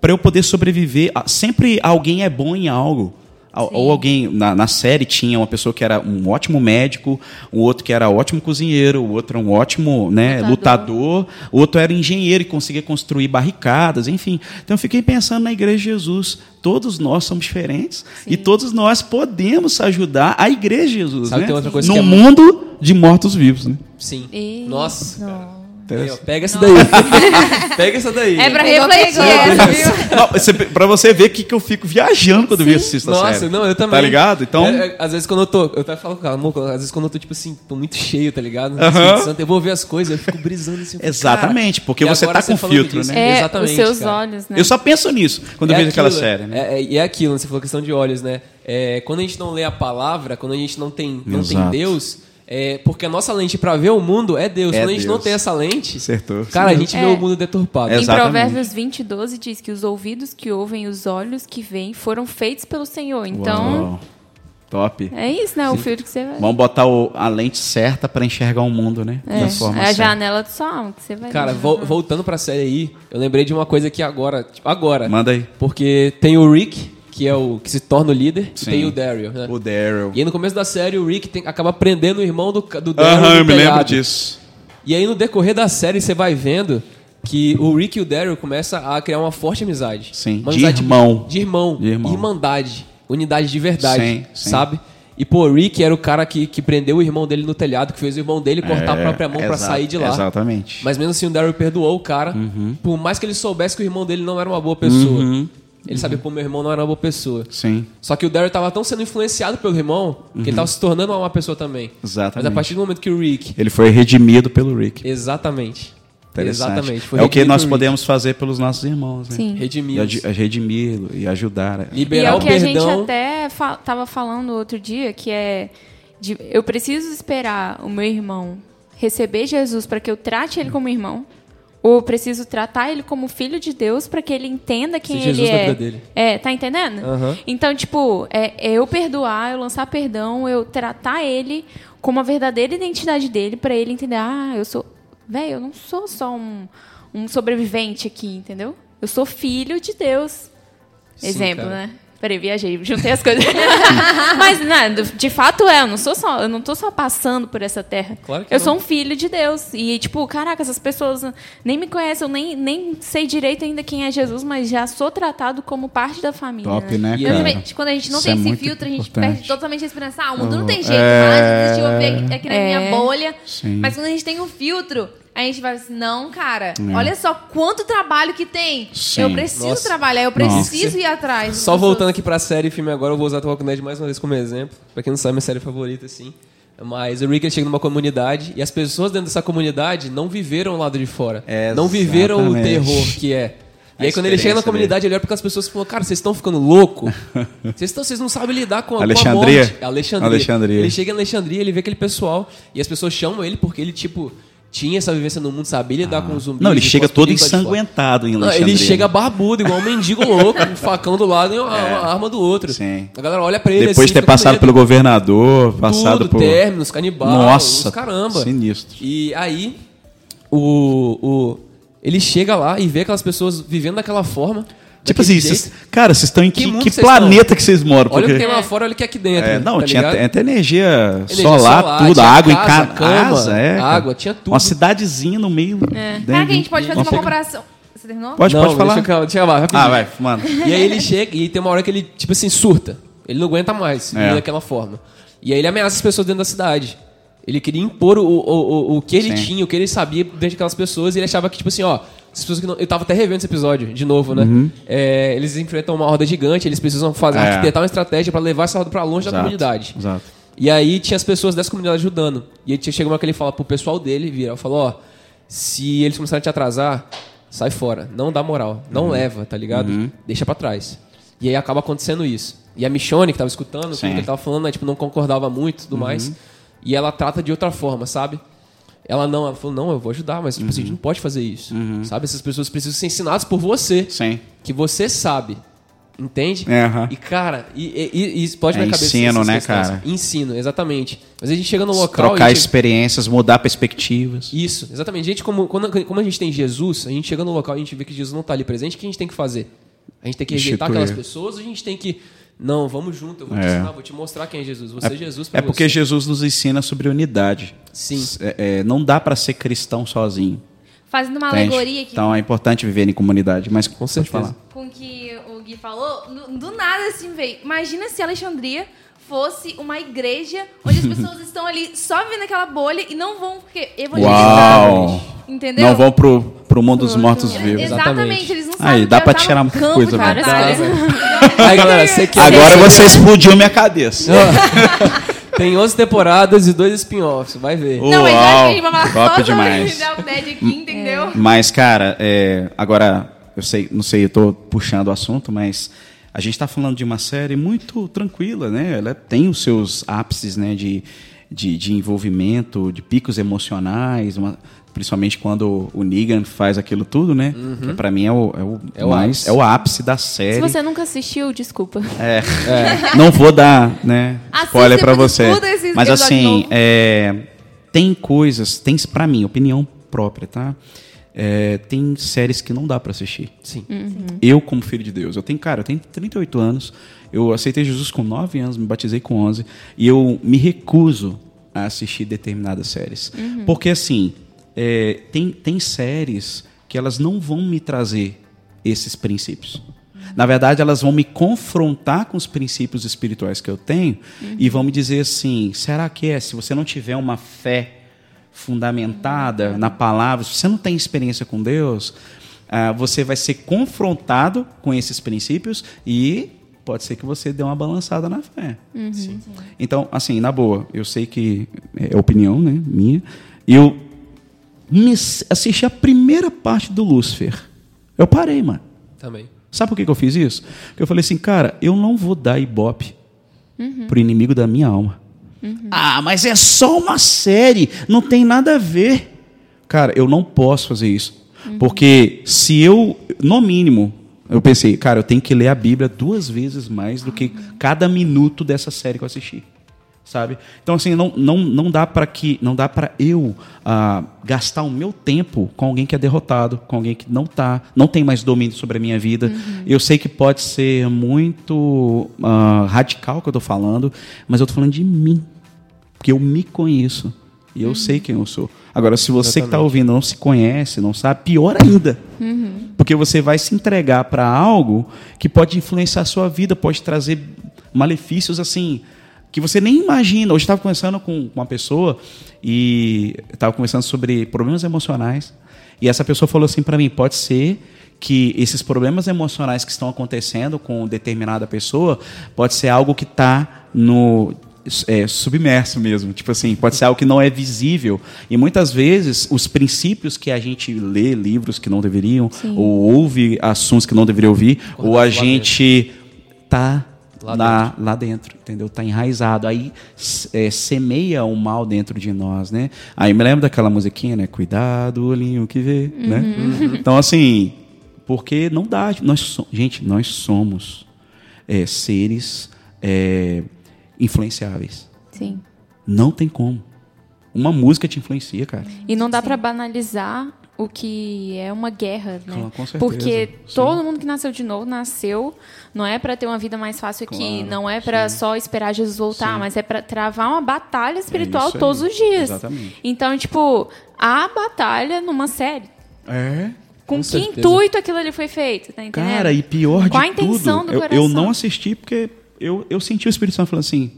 Para eu poder sobreviver, sempre alguém é bom em algo. Al- Ou alguém, na, na série tinha uma pessoa que era um ótimo médico, um outro que era ótimo cozinheiro, o outro era um ótimo né, lutador, o outro era engenheiro e conseguia construir barricadas, enfim. Então eu fiquei pensando na igreja de Jesus. Todos nós somos diferentes e todos nós podemos ajudar a igreja de Jesus. Sabe, né? tem outra coisa no que é mundo de mortos-vivos. Né? Sim. E- Nossa. Não. Aí, ó, pega essa daí. pega essa daí. É pra refletir pegou. essa, viu? Não, você, pra você ver que, que eu fico viajando quando eu vi assistir essa Nossa, série. não, eu também. Tá ligado? Então, É, é, às vezes quando eu tô. Eu até falo com amor, às vezes quando eu tô, tipo assim, tô muito cheio, tá ligado? No Aham. Espírito Santo, eu vou ver as coisas, eu fico brisando assim. eu Exatamente, cara, porque você tá com falando filtro, disso, né? É, Exatamente, os seus cara. olhos, né? eu só penso nisso quando eu É vejo aquela aquilo, série, né? É, é- e é aquilo, você falou questão de olhos, né? É, quando a gente não lê a palavra, quando a gente não tem, não tem. Deus, é, porque a nossa lente pra ver o mundo é Deus. É quando a gente não Deus. tem essa lente, Acertou. cara, a gente vê É. o mundo deturpado. Em Exatamente. Provérbios 20, 12 diz que os ouvidos que ouvem e os olhos que veem foram feitos pelo Senhor. Então, Uau. Top. é isso, né? O filtro que você vai. Vamos botar o- a lente certa pra enxergar o mundo, né? É, Da forma é a certa. janela do sua alma que você vai Cara, ver. vol- voltando pra série aí, eu lembrei de uma coisa que agora, tipo, agora. Manda aí. Porque tem o Rick, que é o que se torna o líder, Sim. e tem o Daryl, né? O Daryl. E aí no começo da série o Rick tem- acaba prendendo o irmão do, do Daryl Aham, no eu me lembro disso. E aí no decorrer da série você vai vendo que o Rick e o Daryl começam a criar uma forte amizade. Sim, Uma de amizade irmão. De irmão. De irmão. Irmandade. Unidade de verdade. Sim, sim. Sabe? E pô, o Rick era o cara que, que prendeu o irmão dele no telhado, que fez o irmão dele cortar a É, própria mão pra exa- sair de lá. Exatamente. Mas mesmo assim o Daryl perdoou o cara. Uhum. Por mais que ele soubesse que o irmão dele não era uma boa pessoa. Ele sabia que o meu irmão não era uma boa pessoa. Sim. Só que o Daryl tava tão sendo influenciado pelo irmão que ele tava se tornando uma pessoa também. Uhum. Exatamente. Mas a partir do momento que o Rick. Ele foi redimido pelo Rick. Exatamente. Interessante. Exatamente. Foi é o que nós podemos fazer pelos nossos irmãos, né? Sim. E Redimi-los. adi- redimi-lo e ajudar. E Liberar é o o que a gente perdão. até fa tava falando outro dia, que é de- eu preciso esperar o meu irmão receber Jesus para que eu trate ele como irmão, ou eu preciso tratar ele como filho de Deus para que ele entenda quem Ser ele Jesus na é. vida dele. É, tá entendendo? Aham. Então, tipo, é, é eu perdoar, eu lançar perdão, eu tratar ele como a verdadeira identidade dele para ele entender, ah, eu sou, velho, eu não sou só um, um sobrevivente aqui, entendeu? Eu sou filho de Deus. Sim, Exemplo, cara. né? Peraí, viajei, juntei as coisas. Mas, né, de fato é, eu não sou só, eu não tô só passando por essa terra. Claro que eu não. sou um filho de Deus. E, tipo, caraca, essas pessoas nem me conhecem, eu nem, nem sei direito ainda quem é Jesus, mas já sou tratado como parte da família. Top, né, E cara? Exatamente. Quando a gente não Isso tem é esse filtro, a gente importante. perde totalmente a esperança. Ah, o mundo não tem jeito É. mais, existe eu aqui, aqui na É. minha bolha. Sim. Mas quando a gente tem um filtro, a gente vai assim, não, cara, olha só quanto trabalho que tem. É. Sim. Eu preciso Nossa. trabalhar, eu preciso ir atrás. Só voltando aqui pra série e filme agora, eu vou usar The Walking Dead mais uma vez como exemplo. Pra quem não sabe, minha série favorita, assim. Mas o Rick chega numa comunidade e as pessoas dentro dessa comunidade não viveram o lado de fora. Não viveram o terror que é. E aí quando ele chega na comunidade, ele olha para as pessoas e fala, cara, vocês estão ficando louco? Vocês, estão, vocês não sabem lidar com a, com a Alexandria? morte. Alexandria. Alexandria. Ele chega em Alexandria, ele vê aquele pessoal e as pessoas chamam ele porque ele, tipo, tinha essa vivência no mundo, sabia lidar com os zumbis. Ah. Não, ele chega todo ensanguentado em Não, Alexandria. ele chega barbudo, igual um mendigo louco, com um facão do lado e uma, uma arma do outro. É. Sim. A galera olha pra ele Depois assim, de ter passado pelo governador, passado Tudo, por... términos, canibal, Nossa, os caramba. sinistro. E aí, o, o, ele chega lá e vê aquelas pessoas vivendo daquela forma. Tipo assim, vocês- cara, vocês estão em Que que, que vocês planeta que vocês moram? Olha o Porque... que tem lá fora, olha o que é aqui dentro. É, não, tá tinha ligado? até, até energia, Energia solar, tudo, tinha água casa, em ca- cama, casa, é, água, tinha tudo. Uma cidadezinha no meio. Será que a gente pode fazer uma comparação? Você terminou? Pode, não, pode falar. Deixa eu, deixa eu rapidinho. Ah, vai, mano. E aí ele chega e tem uma hora que ele, tipo assim, surta. Ele não aguenta mais É. daquela forma. E aí ele ameaça as pessoas dentro da cidade. Ele queria impor o, o, o, o que ele Sim. tinha, o que ele sabia dentro daquelas pessoas. E ele achava que, tipo assim, ó... As pessoas que não, eu tava até revendo esse episódio, de novo, né? É, eles enfrentam uma horda gigante, eles precisam fazer, Uhum. É. arquitetar uma estratégia pra levar essa horda pra longe da Exato, comunidade. Exato. E aí tinha as pessoas dessa comunidade ajudando. E aí chega uma que ele fala pro pessoal dele, vira, falou, ó, se eles começarem a te atrasar, sai fora. Não dá moral. Não Uhum. leva, tá ligado? Deixa pra trás. E aí acaba acontecendo isso. E a Michonne, que tava escutando, tudo que. Uhum. ele tava falando, né, tipo, não concordava muito e tudo mais. E ela trata de outra forma, sabe? Ela não, ela falou, não, eu vou ajudar, mas tipo, assim, a Uhum. gente não pode fazer isso. Sabe? Essas pessoas precisam ser ensinadas por você. Sim. Que você sabe. Entende? Aham. E, cara, e, e, e explode É minha cabeça. ensino, né, questões. cara? Ensino, exatamente. Mas a gente chega no local. Trocar gente- experiências, mudar perspectivas. Isso, exatamente. Gente, como, quando, como a gente tem Jesus, a gente chega no local e a gente vê que Jesus não está ali presente, o que a gente tem que fazer? A gente tem que rejeitar aquelas pessoas a gente tem que. Não, vamos junto, eu vou te É. ensinar, vou te mostrar quem é Jesus. Você é, Jesus pra É porque você. Jesus nos ensina sobre unidade. Sim. É, é, não dá pra ser cristão sozinho. Fazendo uma entende? alegoria aqui Então é importante viver em comunidade. Mas Com certeza. falar. com o que o Gui falou, do, do nada assim veio. Imagina se Alexandria fosse uma igreja onde as pessoas estão ali só vivendo aquela bolha e não vão porque evangelizar. Uau! Entendeu? Não vão pro, pro mundo dos mortos vivos. Exatamente, eles não sabem. Aí, dá pra tá tirar muita campo coisa, batalha. Aí, galera, você quer. Agora você explodiu minha cabeça. Tem 11 temporadas e dois spin-offs, vai ver. Não, mas eu acho que vai falar top demais. Dead aqui, entendeu? Mas, cara, é, agora, eu sei, não sei, eu tô puxando o assunto, mas a gente tá falando de uma série muito tranquila, né? Ela tem os seus ápices, né, de, de, de envolvimento, de picos emocionais, uma- principalmente quando o Negan faz aquilo tudo, né? Que pra mim é o, é o, É o mais, ápice. é o ápice da Se série. você nunca assistiu, desculpa. É, não vou dar, né, Assista spoiler pra depois você. Mas assim, é, tem coisas, tem para mim, opinião própria, tá? É, tem séries que não dá pra assistir. Sim. Eu como filho de Deus, eu tenho, cara, eu tenho 38 anos, eu aceitei Jesus com 9 anos, me batizei com 11 e eu me recuso a assistir determinadas séries. Porque assim, é, tem, tem séries que elas não vão me trazer esses princípios. Na verdade, elas vão me confrontar com os princípios espirituais que eu tenho e vão me dizer assim: será que é? Se você não tiver uma fé fundamentada na palavra, se você não tem experiência com Deus, ah, você vai ser confrontado com esses princípios e pode ser que você dê uma balançada na fé. Então, assim, na boa, eu sei que é opinião, né, minha. Eu assisti a primeira parte do Lúcifer. Eu parei, mano. Também. Sabe por que, que eu fiz isso? Porque eu falei assim, cara, eu não vou dar ibope pro inimigo da minha alma. Ah, mas é só uma série, não tem nada a ver. Cara, eu não posso fazer isso. Porque se eu, no mínimo, eu pensei, cara, eu tenho que ler a Bíblia duas vezes mais do que cada minuto dessa série que eu assisti. Sabe? Então assim, não, não, não dá para que não dá para eu ah, gastar o meu tempo com alguém que é derrotado, com alguém que não tá, não tem mais domínio sobre a minha vida. Eu sei que pode ser muito ah, radical o que eu tô falando, mas eu tô falando de mim, porque eu me conheço e eu sei quem eu sou. Agora, se você que está ouvindo não se conhece, não sabe, pior ainda. Porque você vai se entregar para algo que pode influenciar a sua vida, pode trazer malefícios assim que você nem imagina. Hoje eu estava conversando com uma pessoa e estava conversando sobre problemas emocionais e essa pessoa falou assim para mim: pode ser que esses problemas emocionais que estão acontecendo com determinada pessoa pode ser algo que está no é, submerso mesmo. Tipo assim, pode ser algo que não é visível. E muitas vezes os princípios que a gente lê, livros que não deveriam, ou ouve assuntos que não deveria ouvir, ou a lá gente tá Lá lá, lá dentro, entendeu? Tá enraizado. Aí é, semeia o mal dentro de nós, né? Aí me lembro daquela musiquinha, né? Cuidado, olhinho que vê, né? Então, assim, porque não dá. Nós, so- gente, nós somos é, seres é, influenciáveis. Sim. Não tem como. Uma música te influencia, cara. E não dá pra banalizar o que é uma guerra, né? Com- com certeza, Porque sim. todo mundo que nasceu de novo nasceu não é pra ter uma vida mais fácil aqui, Claro, não é pra só esperar Jesus voltar, Sim. mas é pra travar uma batalha espiritual isso aí. todos os dias. Exatamente. Então, tipo, há batalha numa série. É. Com, Com que certeza. intuito aquilo ali foi feito, tá entendendo? Cara, e pior Qual de a intenção tudo, do eu, coração? eu não assisti porque eu, eu senti o Espírito Santo falando assim,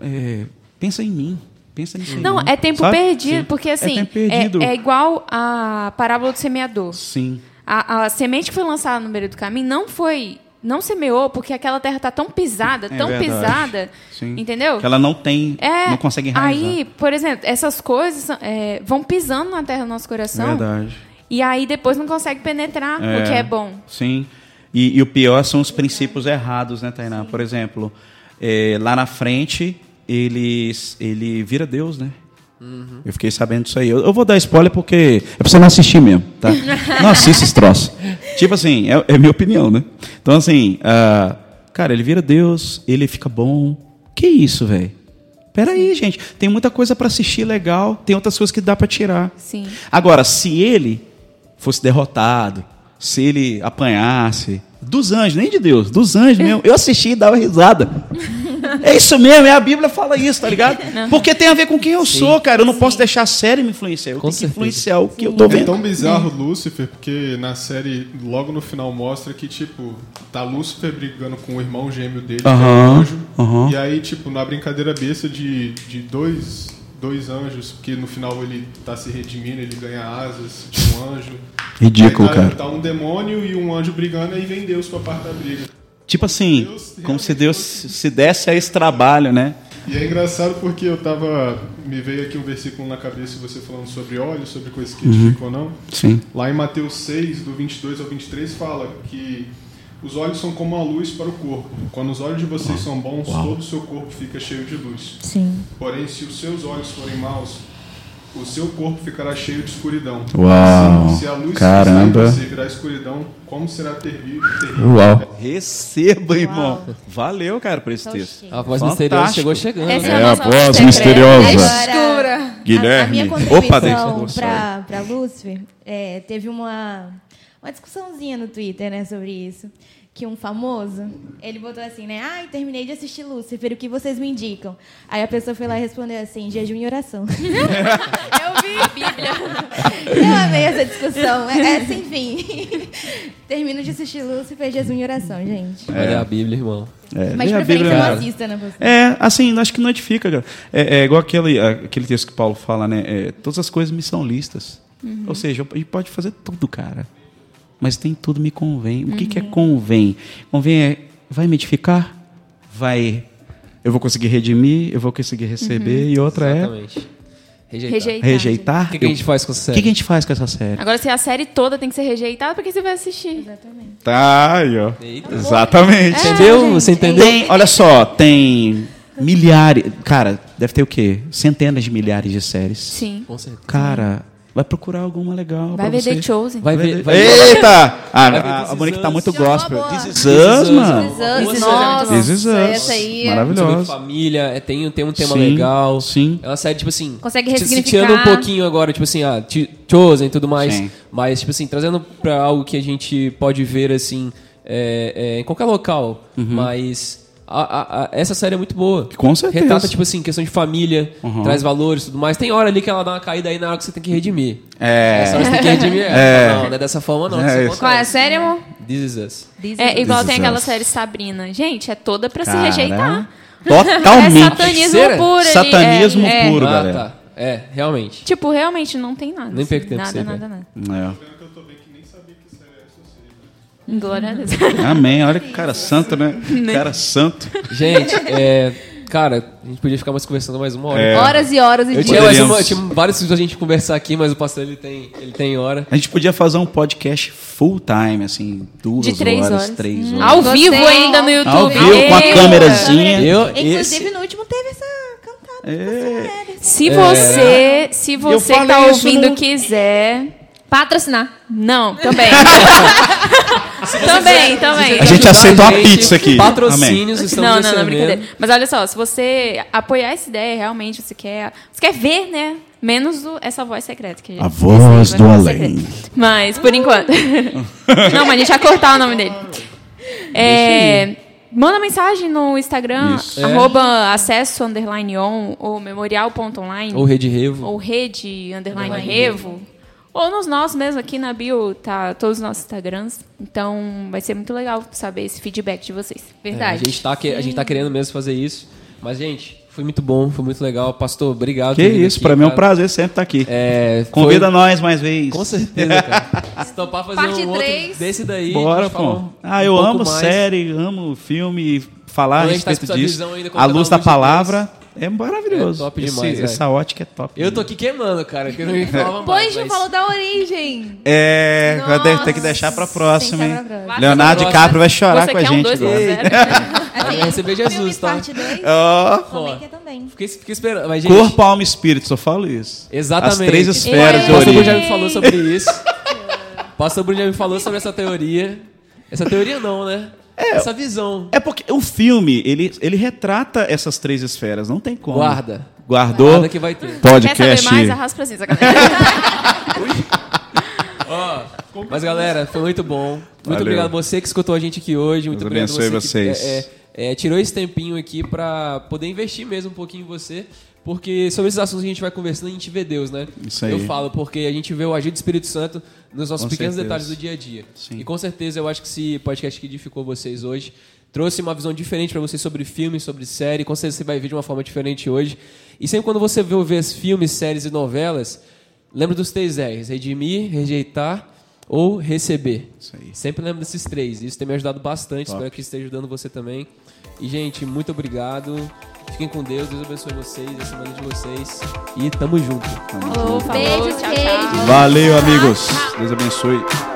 é, pensa em mim, pensa nisso aí. Não, é tempo Sabe? perdido, Sim. porque assim, É tempo perdido. é, é igual a parábola do semeador. Sim. A, a semente que foi lançada no meio do caminho não foi. Não semeou porque aquela terra está tão pisada, É tão verdade. pisada. Sim. Entendeu? Que ela não tem, É, não consegue enraizar. Aí, por exemplo, essas coisas é, vão pisando na terra do nosso coração. Verdade. E aí depois não consegue penetrar o que é bom. Sim. E, e o pior são os princípios errados, né, Tainá? Por exemplo, é, lá na frente, ele, ele vira Deus, né? Eu fiquei sabendo disso aí. Eu, eu vou dar spoiler porque é pra você não assistir mesmo, tá? Não assista esse troço. Tipo assim, é, é minha opinião, né? Então, assim, ah, cara, ele vira Deus, ele fica bom. Que isso, velho? Peraí, gente. Tem muita coisa pra assistir legal, tem outras coisas que dá pra tirar. Sim. Agora, se ele fosse derrotado, se ele apanhasse, dos anjos, nem de Deus, dos anjos mesmo, eu assisti e dava risada. É isso mesmo, é a Bíblia fala isso, tá ligado? Porque tem a ver com quem eu sou, cara. Eu não posso deixar a série me influenciar. Eu Com tenho que certeza. influenciar o que eu tô É vendo. tão bizarro Lúcifer, porque na série, logo no final, mostra que, tipo, tá Lúcifer brigando com o irmão gêmeo dele, que é um anjo. E aí, tipo, na brincadeira besta de, de dois, dois anjos, que no final ele tá se redimindo, ele ganha asas de um anjo. Ridículo, Aí tá, cara. Tá um demônio e um anjo brigando, aí vem Deus pra parte da briga. Tipo assim, Deus como se Deus se desse a esse trabalho, né? E é engraçado porque eu tava. Me veio aqui um versículo na cabeça, você falando sobre óleo, sobre coisas que edificam ou não. Sim. Lá em Mateus 6, do 22 ao 23, fala que os olhos são como a luz para o corpo. Quando os olhos de vocês são bons, todo o seu corpo fica cheio de luz. Sim. Porém, se os seus olhos forem maus, o seu corpo ficará cheio de escuridão. Uau, Assim, se a luz caramba. você virar escuridão, como será terrível? terrível? Uau. Receba, irmão. Valeu, cara, por esse Tô texto. cheio. A voz Fantástico. misteriosa chegou chegando. Essa né? é a É a voz secreta. misteriosa. Escura. A, a Guilherme. minha Opa, contribuição para Lúcifer é, teve uma uma discussãozinha no Twitter, né, sobre isso. Que um famoso, ele botou assim, né? Ai, terminei de assistir Lúcifer, o que vocês me indicam? Aí a pessoa foi lá e respondeu assim, jejum e oração. Eu vi a Bíblia. Eu amei essa discussão. É, é sem fim. Termino de assistir Lúcifer, jejum e oração, gente. Olha a Bíblia, irmão. É, Mas de preferência Bíblia. não assista, né, pastor? É, assim, acho que não edifica, cara. É, é igual aquele, aquele texto que Paulo fala, né? É, todas as coisas me são listas. Ou seja, a gente pode fazer tudo, cara. Mas tem tudo me convém. O que, que é convém? Convém é, vai me edificar? Vai. Eu vou conseguir redimir, eu vou conseguir receber. E outra Exatamente. Rejeitar. Rejeitar. é rejeitar. O que, que a gente faz com essa O série? que, que a gente faz com essa série? Agora, se a série toda tem que ser rejeitada, por que você vai assistir? Tá aí, ó. Eita. Exatamente. Entendeu? gente, Você entendeu? Tem, olha só, tem milhares. Cara, deve ter o quê? Centenas de milhares de séries. Sim. Com certeza. Cara, vai procurar alguma legal. Vai ver você. The Chosen. Vai ver. Vai Eita! Ah, Vai ver a, This a Monique tá muito é gospel. boa. This is This Us, Is mano. This Is Us, essa aí é- Maravilhosa. família, é, tem, tem um tema Sim, legal. sim. É uma série, tipo assim. Consegue se- se ressignificar. tirando um pouquinho agora, tipo assim, ah, Ch- Chosen e tudo mais. Sim. Mas, tipo assim, trazendo pra algo que a gente pode ver, assim, é, é, em qualquer local. Mas. A- a- a- essa série é muito boa. Com certeza. Retrata, tipo assim, questão de família, Uhum. traz valores e tudo mais. Tem hora ali que ela dá uma caída aí na hora que você tem que redimir. É. Essa hora você tem que redimir ela. É. Não, não é dessa forma, não. É. Qual é a série, amor? This is us. É igual This tem Is aquela Us. série Sabrina. Gente, é toda pra se rejeitar. É Totalmente. satanismo Feiticeira? puro ali. Satanismo é, é. puro, ah, galera. tá. É, realmente. Tipo, realmente não tem nada. Nem assim, perco tempo Nada, você nada, nada. É. Glória a Deus. Amém. Olha que cara santo, né? Cara santo. Gente, é, cara, a gente podia ficar mais conversando mais uma hora. É. Horas e horas e Eu dias. tinha, uma, tinha vários filmes pra gente conversar aqui, mas o pastor ele tem, ele tem hora. A gente podia fazer um podcast full time, assim, duas De três horas, horas. três Hum. horas. Ao Gostei. vivo ainda no YouTube. Ao vivo, com a câmerazinha. Eu, Inclusive, esse, no último teve essa cantada. É. Se É. você, se você que tá ouvindo no- quiser. Patrocinar. Não, também. também, também. A gente uma gente, pizza aqui. Patrocínios, estamos Não, não, não, brincadeira. Mas olha só, se você apoiar essa ideia, realmente, você quer, você quer ver, né? Menos o- essa voz secreta. Que A esse voz aí do além. secreto. Mas, por enquanto. não, mas a gente vai cortar o nome dele. É, manda mensagem no Instagram, Isso. arroba acesso, underline on, ou memorial.online, Ou Rede Revo. ou rede, underline revo. Ou nos nossos mesmo, aqui na bio, tá todos os nossos Instagrams. Então, vai ser muito legal saber esse feedback de vocês. É, Verdade. a, gente tá, que- a gente tá querendo mesmo fazer isso. Mas, gente, foi muito bom, foi muito legal. Pastor, obrigado. Que isso, pra mim é um prazer sempre estar aqui. É, Convida foi- nós mais vezes. Com certeza, cara. Se topar fazer Parte um outro três. desse daí. Bora, pô. um- Ah, um eu pouco amo mais. série, amo filme, falar a Quando a tá respeito essa disso. visão ainda, A luz da palavra é maravilhoso. É top Esse- demais, velho. essa ótica é top. Eu tô aqui queimando, cara, que eu não me falava mais. Pois não mas- falou da origem. É, vai ter- ter que Nossa, deixar pra próxima, hein? deixar pra próxima. Leonardo. DiCaprio vai chorar Você com a quer um gente. 2 agora. 0 Vai receber Jesus, tá? parte 2. Ó, Comenta também. Fiquei, fiquei esperando. Mas, gente, corpo, alma e espírito, só falo isso. Exatamente. As três esferas de O pastor Bruno já origem. me falou sobre isso. O pastor Bruno já me falou sobre essa teoria. Essa teoria não, né? Essa visão. É porque o filme, ele, ele retrata essas três esferas, não tem como. Guarda. Guardou? Guarda que vai ter. Quer Podcast. saber mais? Arrasta pra cima. Ó, mas galera, foi muito bom. Muito Valeu. obrigado a você que escutou a gente aqui hoje. Muito Deus obrigado a você que, vocês. é, é, é, tirou esse tempinho aqui pra poder investir mesmo um pouquinho em você. Porque sobre esses assuntos que a gente vai conversando, a gente vê Deus, né? Isso aí. Eu falo, porque a gente vê o agir do Espírito Santo nos nossos Com pequenos certeza. detalhes do dia a dia. Sim. E com certeza eu acho que esse podcast que edificou vocês hoje trouxe uma visão diferente pra vocês sobre filme, sobre série. Com certeza você vai ver de uma forma diferente hoje. E sempre quando você vê, vê filmes, séries e novelas, lembra dos três R's: redimir, rejeitar ou receber. Isso aí. Sempre lembro desses três. Isso tem me ajudado bastante. Espero que esteja ajudando você também. E, gente, muito obrigado. Fiquem com Deus. Deus abençoe vocês, a semana de vocês. E tamo junto. Falou, falou, tchau, queijo. tchau. Valeu, amigos. Deus abençoe.